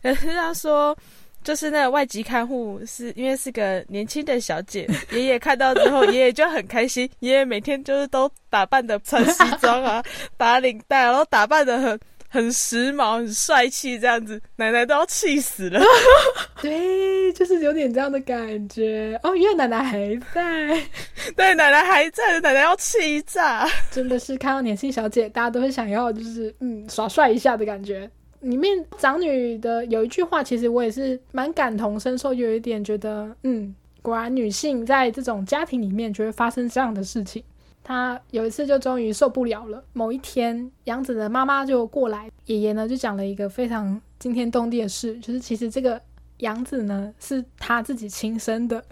[SPEAKER 2] 可是他说，就是那个外籍看护是因为是个年轻的小姐，爷爷看到之后，爷爷就很开心。爷爷每天就是都打扮的穿西装啊，打领带，然后打扮的很很时髦、很帅气这样子，奶奶都要气死了。[LAUGHS]
[SPEAKER 1] 对，就是有点这样的感觉哦。因为奶奶还在，[LAUGHS]
[SPEAKER 2] 对，奶奶还在，奶奶要气炸。
[SPEAKER 1] 真的是看到年轻小姐，大家都会想要就是嗯耍帅一下的感觉。里面长女的有一句话，其实我也是蛮感同身受，有一点觉得嗯，果然女性在这种家庭里面就会发生这样的事情。她有一次就终于受不了了，某一天杨子的妈妈就过来，爷爷呢就讲了一个非常惊天动地的事，就是其实这个杨子呢是他自己亲生的，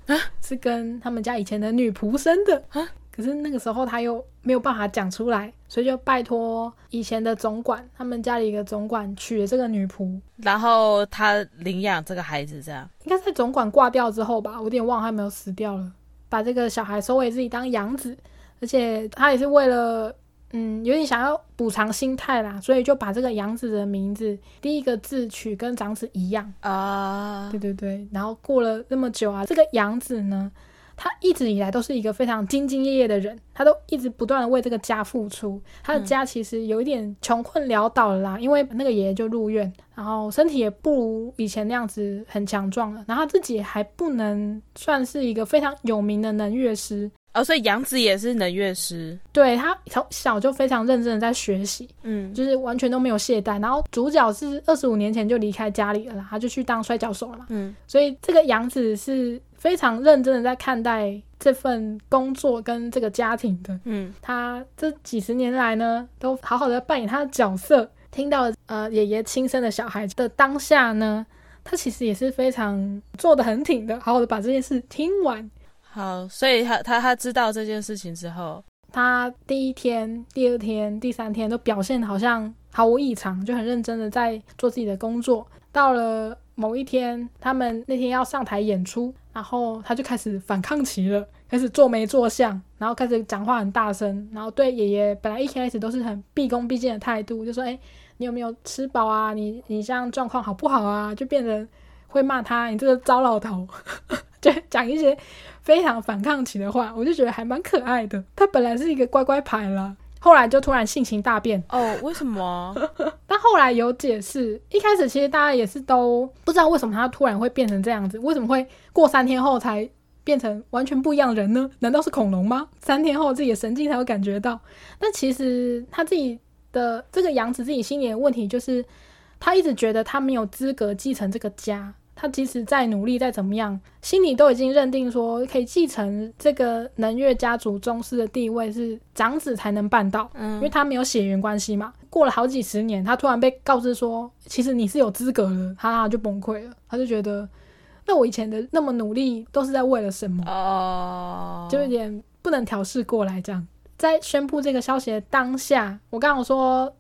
[SPEAKER 1] 是跟他们家以前的女仆生的。
[SPEAKER 2] 啊？
[SPEAKER 1] 可是那个时候他又没有办法讲出来，所以就拜托以前的总管，他们家里一个总管娶了这个女仆。
[SPEAKER 2] 然后他领养这个孩子，这样。
[SPEAKER 1] 应该在总管挂掉之后吧，我有点忘了他有没有死掉了，把这个小孩收为自己当养子，而且他也是为了嗯有点想要补偿心态啦，所以就把这个养子的名字第一个字取跟长子一样。
[SPEAKER 2] 啊
[SPEAKER 1] 对对对，然后过了那么久啊，这个养子呢，他一直以来都是一个非常兢兢业业的人，他都一直不断的为这个家付出。他的家其实有一点穷困潦倒了啦，因为那个爷爷就入院，然后身体也不如以前那样子很强壮了，然后他自己还不能算是一个非常有名的能乐师。
[SPEAKER 2] 哦，所以杨子也是能乐师，
[SPEAKER 1] 对他从小就非常认真的在学习，
[SPEAKER 2] 嗯
[SPEAKER 1] 就是完全都没有懈怠。然后主角是二十五年前就离开家里了啦，他就去当摔跤手了嘛。
[SPEAKER 2] 嗯
[SPEAKER 1] 所以这个杨子是非常认真的在看待这份工作跟这个家庭的。
[SPEAKER 2] 嗯
[SPEAKER 1] 他这几十年来呢，都好好的扮演他的角色。听到呃爷爷亲生的小孩的当下呢，他其实也是非常做的很挺的，好好的把这件事听完。
[SPEAKER 2] 好，所以他他他知道这件事情之后，
[SPEAKER 1] 他第一天、第二天、第三天都表现好像毫无异常，就很认真的在做自己的工作。到了某一天，他们那天要上台演出，然后他就开始反抗期了，开始做没做相，然后开始讲话很大声，然后对爷爷本来一开始都是很毕恭毕敬的态度，就说：“哎，你有没有吃饱啊？你你这样状况好不好啊？”就变成会骂他：“你这个糟老头。”就 [LAUGHS] 讲一些非常反抗期的话，我就觉得还蛮可爱的。他本来是一个乖乖牌啦，后来就突然性情大变。
[SPEAKER 2] 哦，为什么？[LAUGHS]
[SPEAKER 1] 但后来有解释，一开始其实大家也是都不知道为什么他突然会变成这样子，为什么会过三天后才变成完全不一样的人呢？难道是恐龙吗？三天后自己的神经才会感觉到？但其实他自己的这个杨子自己心里的问题就是，他一直觉得他没有资格继承这个家。他即使再努力再怎么样，心里都已经认定说，可以继承这个能乐家族宗师的地位是长子才能办到。因为
[SPEAKER 2] 嗯
[SPEAKER 1] 他没有血缘关系嘛。过了好几十年，他突然被告知说，其实你是有资格的，他他就崩溃了，他就觉得，那我以前的那么努力都是在为了什么？
[SPEAKER 2] 哦，
[SPEAKER 1] 就有点不能调试过来这样。在宣布这个消息的当下，我刚刚有说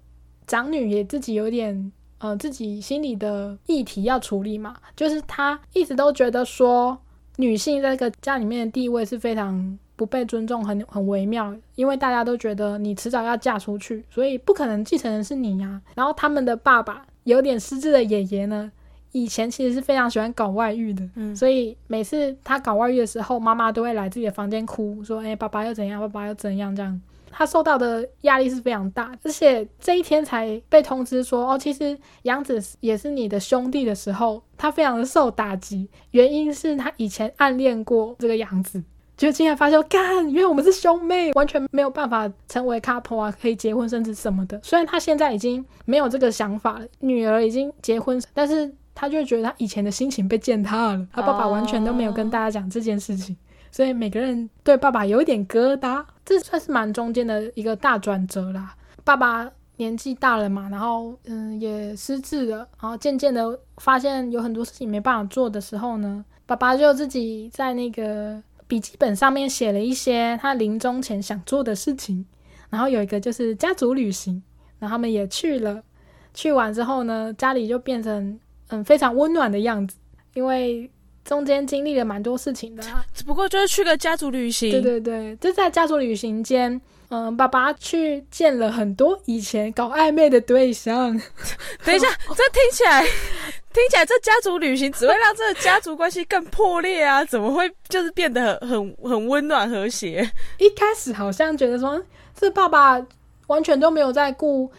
[SPEAKER 1] 长女也自己有点呃自己心里的议题要处理嘛，就是他一直都觉得说女性在这个家里面的地位是非常不被尊重，很很微妙，因为大家都觉得你迟早要嫁出去，所以不可能继承人是你呀。然后他们的爸爸有点失智的爷爷呢，以前其实是非常喜欢搞外遇的，
[SPEAKER 2] 嗯
[SPEAKER 1] 所以每次他搞外遇的时候，妈妈都会来自己的房间哭，说：“哎、爸爸又怎样，爸爸又怎样。”这样，他受到的压力是非常大，而且这一天才被通知说：“哦，其实杨子也是你的兄弟的时候，他非常的受打击，原因是他以前暗恋过这个杨子。”就竟然发现，干，因为我们是兄妹，完全没有办法成为 couple 啊，可以结婚甚至什么的。虽然他现在已经没有这个想法了，女儿已经结婚，但是他就会觉得他以前的心情被践踏了。他爸爸完全都没有跟大家讲这件事情，所以每个人对爸爸有一点疙瘩，这算是蛮中间的一个大转折啦。爸爸年纪大了嘛，然后嗯也失智了，然后渐渐的发现有很多事情没办法做的时候呢，爸爸就自己在那个笔记本上面写了一些他临终前想做的事情，然后有一个就是家族旅行，然后他们也去了。去完之后呢，家里就变成嗯非常温暖的样子，因为中间经历了蛮多事情的、啊。
[SPEAKER 2] 只不过就是去个家族旅行，
[SPEAKER 1] 对对对，就在家族旅行间，嗯，爸爸去见了很多以前搞暧昧的对象。[LAUGHS]
[SPEAKER 2] 等一下，这听起来 [LAUGHS] 听起来这家族旅行只会让这个家族关系更破裂啊！怎么会就是变得很很很温暖和谐？
[SPEAKER 1] 一开始好像觉得说，这爸爸完全都没有在顾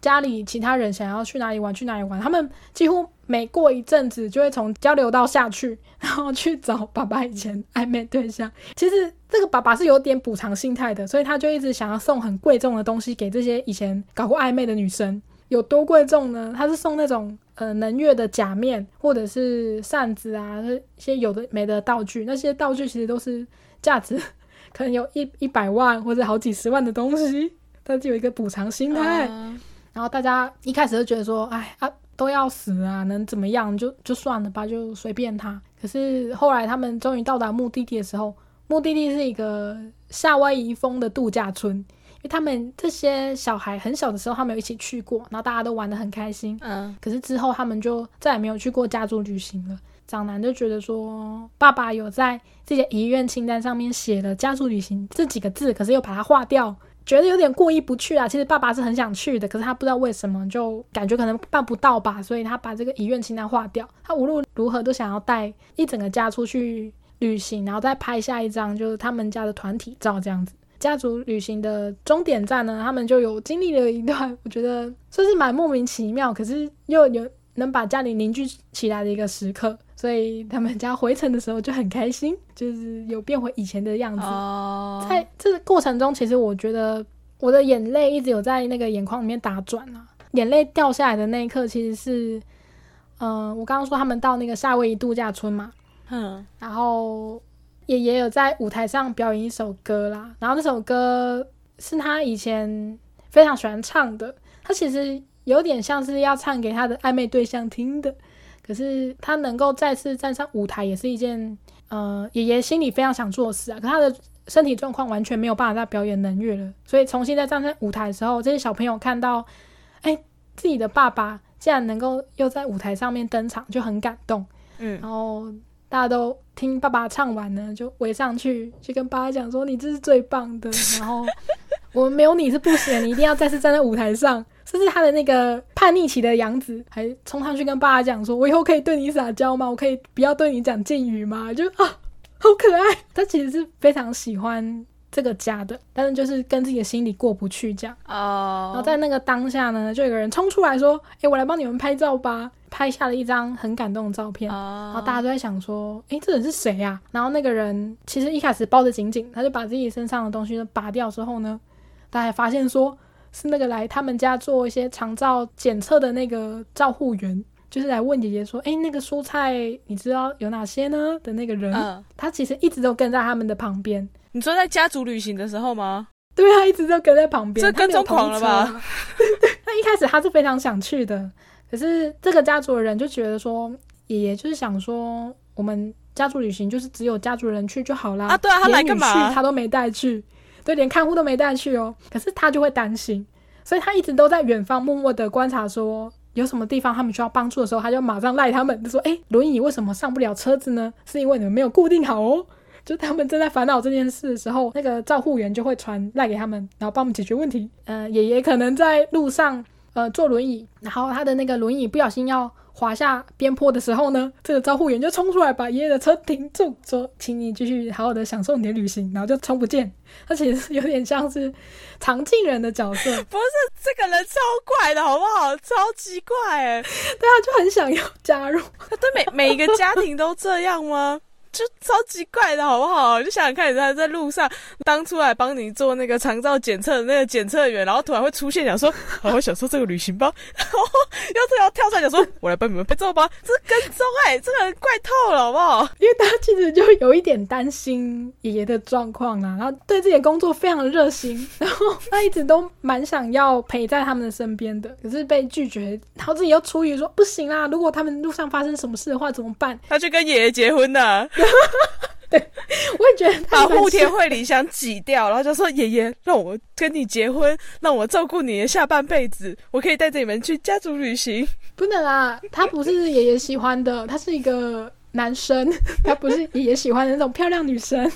[SPEAKER 1] 家里其他人想要去哪里玩去哪里玩，他们几乎每过一阵子就会从交流道下去，[LAUGHS] 然后去找爸爸以前 [LAUGHS] 暧昧对象。其实这个爸爸是有点补偿心态的，所以他就一直想要送很贵重的东西给这些以前搞过暧昧的女生。有多贵重呢？他是送那种呃能月的假面，或者是扇子啊，一些有的没的道具。那些道具其实都是价值 [LAUGHS] 可能有一一百万或者好几十万的东西，他就有一个补偿心态。
[SPEAKER 2] 啊
[SPEAKER 1] 然后大家一开始就觉得说，哎啊，都要死啊，能怎么样？就就算了吧，就随便他。可是后来他们终于到达目的地的时候，目的地是一个夏威夷风的度假村，因为他们这些小孩很小的时候，他们有一起去过，然后大家都玩的很开心。
[SPEAKER 2] 嗯
[SPEAKER 1] 可是之后他们就再也没有去过家族旅行了。长男就觉得说，爸爸有在自己的遗愿清单上面写了“家族旅行”这几个字，可是又把它划掉，觉得有点过意不去啊。其实爸爸是很想去的，可是他不知道为什么，就感觉可能办不到吧，所以他把这个遗愿清单划掉。他无论如何都想要带一整个家出去旅行，然后再拍下一张就是他们家的团体照这样子。家族旅行的终点站呢，他们就有经历了一段，我觉得算是蛮莫名其妙，可是又有能把家里凝聚起来的一个时刻，所以他们家回程的时候就很开心，[LAUGHS] 就是有变回以前的样子。
[SPEAKER 2] 哦，
[SPEAKER 1] 在这个过程中，其实我觉得我的眼泪一直有在那个眼眶里面打转啊，眼泪掉下来的那一刻，其实是，嗯、我刚刚说他们到那个夏威夷度假村嘛，
[SPEAKER 2] 嗯。
[SPEAKER 1] 然后爷爷有在舞台上表演一首歌啦，然后那首歌是他以前非常喜欢唱的，他其实有点像是要唱给他的暧昧对象听的，可是他能够再次站上舞台，也是一件呃爷爷心里非常想做的事啊，可他的身体状况完全没有办法再表演能乐了，所以重新再站上舞台的时候，这些小朋友看到，哎，自己的爸爸竟然能够又在舞台上面登场，就很感动。
[SPEAKER 2] 嗯
[SPEAKER 1] 然后大家都听爸爸唱完呢，就围上去，去跟爸爸讲说：“你这是最棒的。”然后我们没有你是不行，你一定要再次站在舞台上。甚至他的那个叛逆期的杨子还冲上去跟爸爸讲说：“我以后可以对你撒娇吗？我可以不要对你讲敬语吗？”就啊，好可爱。他其实是非常喜欢这个家的，但是就是跟自己的心里过不去这样。
[SPEAKER 2] 哦，
[SPEAKER 1] 然后在那个当下呢，就有个人冲出来说：“诶，我来帮你们拍照吧。”拍下了一张很感动的照片。
[SPEAKER 2] 哦，
[SPEAKER 1] 然后大家都在想说，诶，这人是谁呀、然后那个人其实一开始抱得紧紧，他就把自己身上的东西都拔掉之后呢，大家发现说是那个来他们家做一些肠照检测的那个照护员，就是来问姐姐说，诶，那个蔬菜你知道有哪些呢？的那个人，
[SPEAKER 2] 嗯，
[SPEAKER 1] 他其实一直都跟在他们的旁边。
[SPEAKER 2] 你说在家族旅行的时候吗？
[SPEAKER 1] 对啊，一直都跟在旁边，
[SPEAKER 2] 这跟踪狂了吧？[LAUGHS]
[SPEAKER 1] 那一开始他是非常想去的，可是这个家族的人就觉得说，爷爷就是想说，我们家族旅行就是只有家族人去就好啦。
[SPEAKER 2] 啊对啊他来干嘛
[SPEAKER 1] 他都没带去，对，连看护都没带去哦。可是他就会担心，所以他一直都在远方默默的观察说，有什么地方他们需要帮助的时候，他就马上赖他们，就说：“哎，轮椅为什么上不了车子呢？是因为你们没有固定好哦。”就他们正在烦恼这件事的时候，那个照护员就会传赖给他们，然后帮我们解决问题。呃，爷爷可能在路上呃坐轮椅，然后他的那个轮椅不小心要。滑下边坡的时候呢，这个招呼员就冲出来把爷爷的车停住，说：“请你继续好好的享受你的旅行。”然后就冲不见。[LAUGHS] 他其实有点像是常进人的角色，[LAUGHS]
[SPEAKER 2] 不是这个人超怪的好不好？超奇怪哎，[LAUGHS]
[SPEAKER 1] 对啊，就很想要加入。
[SPEAKER 2] 他对每每一个家庭都这样吗？就超级怪的好不好？就想想看，他在路上当初来帮你做那个肠照检测的那个检测员，然后突然会出现，想说，好 [LAUGHS] 我想说这个旅行吧，然后又突然跳出来讲说，我来帮你们拍照吧，这是跟踪哎，这个人怪透了好不好？
[SPEAKER 1] 因为他其实就有一点担心爷爷的状况啊，然后对自己的工作非常的热心，然后他一直都蛮想要陪在他们的身边的，可是被拒绝，然后自己又出于说不行啦，如果他们路上发生什么事的话怎么办？
[SPEAKER 2] 他去跟爷爷结婚的。[LAUGHS] [LAUGHS]
[SPEAKER 1] 对，我也觉得
[SPEAKER 2] 把户田惠里香挤掉，然后就说：“爷爷，让我跟你结婚，让我照顾你的下半辈子，我可以带着你们去家族旅行。”
[SPEAKER 1] 不能啊，他不是爷爷喜欢的，他是一个。男生，[LAUGHS] 他不是爷爷喜欢那种漂亮女生，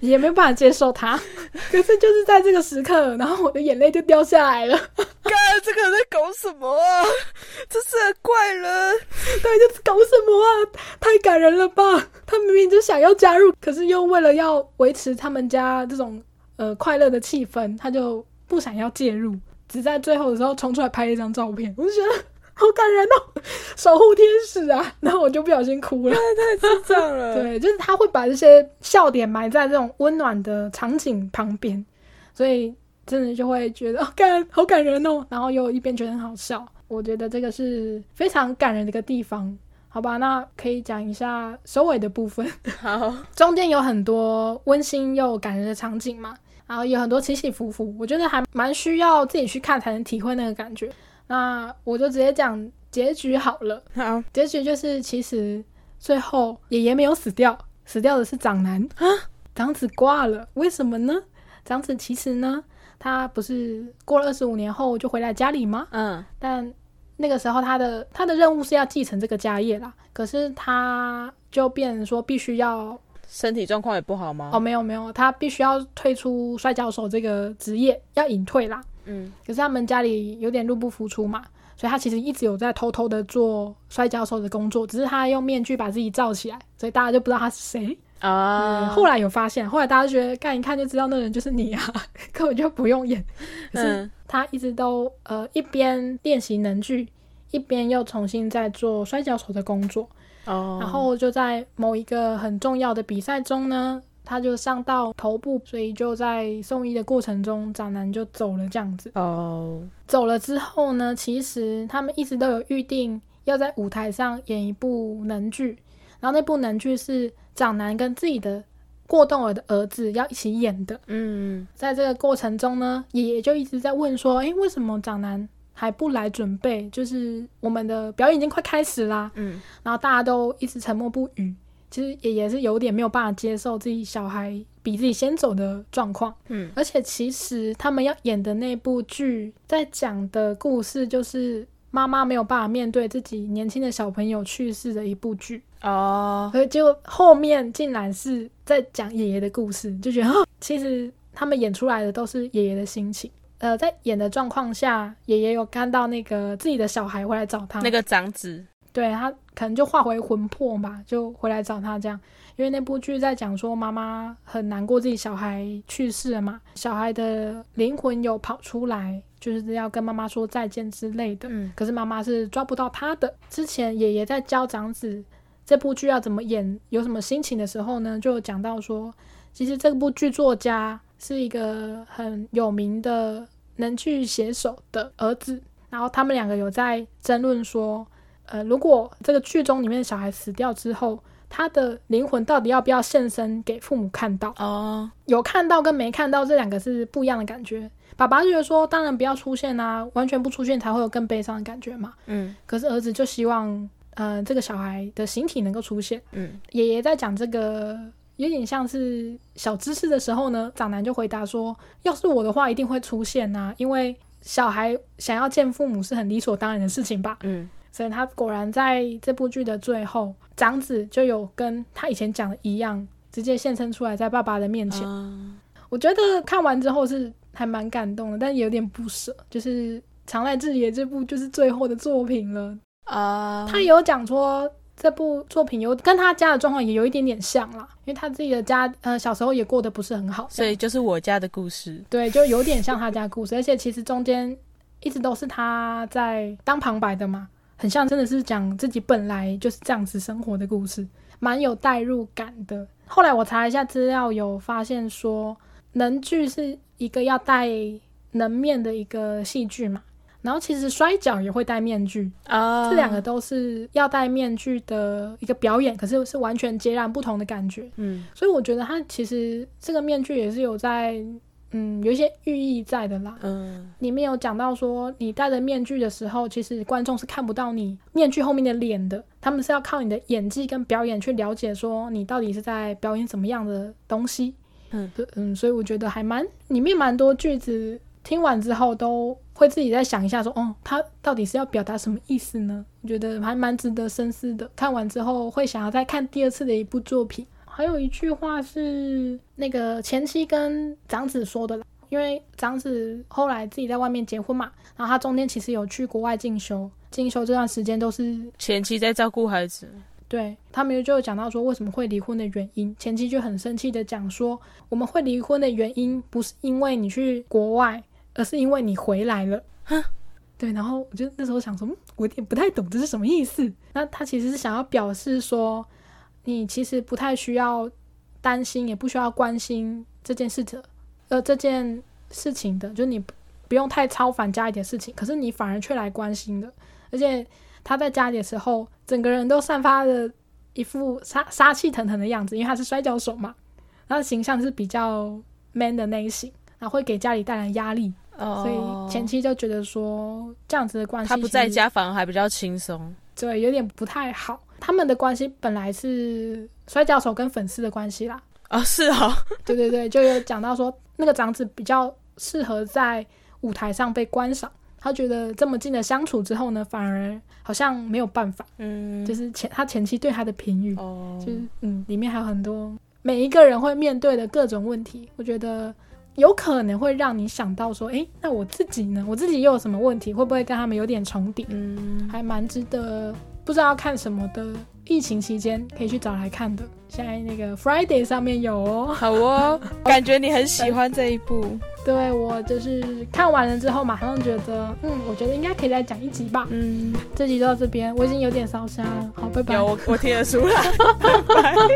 [SPEAKER 1] 也没有办法接受他。[LAUGHS] 可是就是在这个时刻，然后我的眼泪就掉下来了。[LAUGHS]
[SPEAKER 2] 看这个人在搞什么啊？这是怪人，
[SPEAKER 1] 对，就是搞什么啊？太感人了吧！他明明就想要加入，可是又为了要维持他们家这种呃快乐的气氛，他就不想要介入，只在最后的时候冲出来拍一张照片。我就觉得。好感人哦，[LAUGHS] 守护天使啊！[LAUGHS] 然后我就不小心哭了，[LAUGHS]
[SPEAKER 2] 太智障了。
[SPEAKER 1] 对，就是他会把这些笑点埋在这种温暖的场景旁边，所以真的就会觉得哦，感好感人哦。然后又一边觉得很好笑，我觉得这个是非常感人的一个地方。好吧，那可以讲一下收尾的部分。
[SPEAKER 2] 好，
[SPEAKER 1] 中间有很多温馨又感人的场景嘛，然后有很多起起伏伏，我觉得还蛮需要自己去看才能体会那个感觉。那我就直接讲结局好了。[LAUGHS]
[SPEAKER 2] 好，
[SPEAKER 1] 结局就是其实最后爷爷没有死掉，死掉的是长男啊，长子挂了。为什么呢？长子其实呢，他不是过了二十五年后就回来家里吗？
[SPEAKER 2] 嗯，
[SPEAKER 1] 但那个时候他的他的任务是要继承这个家业啦。可是他就变成说必须要
[SPEAKER 2] 身体状况也不好吗？
[SPEAKER 1] 哦，没有没有，他必须要退出摔跤手这个职业，要隐退啦。
[SPEAKER 2] 嗯，
[SPEAKER 1] 可是他们家里有点入不敷出嘛，所以他其实一直有在偷偷的做摔跤手的工作，只是他用面具把自己罩起来，所以大家就不知道他是谁
[SPEAKER 2] 啊。
[SPEAKER 1] 后来有发现，后来大家觉得看一看就知道那人就是你啊，[LAUGHS] 根本就不用演。可是他一直都呃一边练习能剧，一边又重新在做摔跤手的工作。
[SPEAKER 2] 哦，
[SPEAKER 1] 然后就在某一个很重要的比赛中呢。他就伤到头部，所以就在送医的过程中，长男就走了。这样子
[SPEAKER 2] 哦，
[SPEAKER 1] 走了之后呢，其实他们一直都有预定要在舞台上演一部能剧，然后那部能剧是长男跟自己的过动儿的儿子要一起演的。
[SPEAKER 2] 嗯，
[SPEAKER 1] 在这个过程中呢，爷爷就一直在问说：“诶，为什么长男还不来准备？就是我们的表演已经快开始啦。”
[SPEAKER 2] 嗯，
[SPEAKER 1] 然后大家都一直沉默不语。其实也也是有点没有办法接受自己小孩比自己先走的状况，
[SPEAKER 2] 嗯，
[SPEAKER 1] 而且其实他们要演的那部剧在讲的故事，就是妈妈没有办法面对自己年轻的小朋友去世的一部剧。
[SPEAKER 2] 哦，
[SPEAKER 1] 所以结果后面竟然是在讲爷爷的故事，就觉得其实他们演出来的都是爷爷的心情，呃，在演的状况下，爷爷有看到那个自己的小孩回来找他，
[SPEAKER 2] 那个长子。
[SPEAKER 1] 对他可能就化回魂魄吧，就回来找他这样。因为那部剧在讲说妈妈很难过自己小孩去世了嘛，小孩的灵魂有跑出来，就是要跟妈妈说再见之类的。
[SPEAKER 2] 嗯，
[SPEAKER 1] 可是妈妈是抓不到他的。之前爷爷在教长子这部剧要怎么演，有什么心情的时候呢，就讲到说，其实这部剧作家是一个很有名的能去写手的儿子，然后他们两个有在争论说。呃，如果这个剧中里面的小孩死掉之后，他的灵魂到底要不要现身给父母看到？
[SPEAKER 2] 哦，
[SPEAKER 1] 有看到跟没看到这两个是不一样的感觉。爸爸就觉得说，当然不要出现啊，完全不出现才会有更悲伤的感觉嘛。
[SPEAKER 2] 嗯，
[SPEAKER 1] 可是儿子就希望，呃，这个小孩的形体能够出现。
[SPEAKER 2] 嗯，
[SPEAKER 1] 爷爷在讲这个有点像是小知识的时候呢，长男就回答说，要是我的话一定会出现啊，因为。小孩想要见父母是很理所当然的事情吧。
[SPEAKER 2] 嗯，
[SPEAKER 1] 所以他果然在这部剧的最后，长子就有跟他以前讲的一样，直接现身出来在爸爸的面前。
[SPEAKER 2] 啊
[SPEAKER 1] 我觉得看完之后是还蛮感动的，但也有点不舍，就是长濑智也这部就是最后的作品了。
[SPEAKER 2] 啊，
[SPEAKER 1] 他有讲说这部作品有跟他家的状况也有一点点像啦，因为他自己的家呃小时候也过得不是很好，
[SPEAKER 2] 所以就是我家的故事。
[SPEAKER 1] 对，就有点像他家故事，而且其实中间一直都是他在当旁白的嘛，很像真的是讲自己本来就是这样子生活的故事，蛮有代入感的。后来我查了一下资料，有发现说能剧是一个要戴能面的一个戏剧嘛，然后其实摔跤也会戴面具，
[SPEAKER 2] 啊，
[SPEAKER 1] 这两个都是要戴面具的一个表演，可是是完全截然不同的感觉。
[SPEAKER 2] 嗯
[SPEAKER 1] 所以我觉得他其实这个面具也是有在，嗯，有一些寓意在的啦。
[SPEAKER 2] 嗯
[SPEAKER 1] 里面有讲到说，你戴着面具的时候，其实观众是看不到你面具后面的脸的，他们是要靠你的演技跟表演去了解说你到底是在表演什么样的东西。
[SPEAKER 2] 嗯
[SPEAKER 1] 对，嗯，所以我觉得还蛮里面蛮多句子，听完之后都会自己再想一下说，哦，他到底是要表达什么意思呢？我觉得还蛮值得深思的。看完之后会想要再看第二次的一部作品。还有一句话是那个前妻跟长子说的啦，因为长子后来自己在外面结婚嘛，然后他中间其实有去国外进修，进修这段时间都是
[SPEAKER 2] 前妻在照顾孩子。
[SPEAKER 1] 对他们就有讲到说为什么会离婚的原因，前妻就很生气的讲说，我们会离婚的原因不是因为你去国外，而是因为你回来了。对，然后我就那时候想说，嗯，我有点不太懂这是什么意思。那他其实是想要表示说，你其实不太需要担心，也不需要关心这件事的，呃，这件事情的，就你不不用太超凡家里的事情，可是你反而却来关心的，而且他在家里的时候，整个人都散发着一副杀杀气腾腾的样子，因为他是摔跤手嘛，他的形象是比较 man 的类型，然后会给家里带来压力，
[SPEAKER 2] 哦
[SPEAKER 1] 所以前期就觉得说这样子的关系
[SPEAKER 2] 他不在家反而还比较轻松。
[SPEAKER 1] 对，有点不太好。他们的关系本来是摔跤手跟粉丝的关系啦，
[SPEAKER 2] 哦，是哦，[LAUGHS]
[SPEAKER 1] 对对对，就有讲到说那个长子比较适合在舞台上被观赏。他觉得这么近的相处之后呢，反而好像没有办法，
[SPEAKER 2] 嗯，
[SPEAKER 1] 就是前他前妻对他的评语，
[SPEAKER 2] 哦，
[SPEAKER 1] 就是嗯，里面还有很多每一个人会面对的各种问题，我觉得有可能会让你想到说，诶，那我自己呢？我自己又有什么问题？会不会跟他们有点重叠？
[SPEAKER 2] 嗯，
[SPEAKER 1] 还蛮值得，不知道要看什么的。疫情期间可以去找来看的，现在那个 Friday 上面有哦。
[SPEAKER 2] 好哦，[LAUGHS] 感觉你很喜欢这一部。
[SPEAKER 1] 对我就是看完了之后，马上觉得，嗯，我觉得应该可以再讲一集吧。
[SPEAKER 2] 嗯，
[SPEAKER 1] 这集就到这边，我已经有点烧伤了。好，拜拜。
[SPEAKER 2] 有我我听得出来。[LAUGHS] [LAUGHS] 拜拜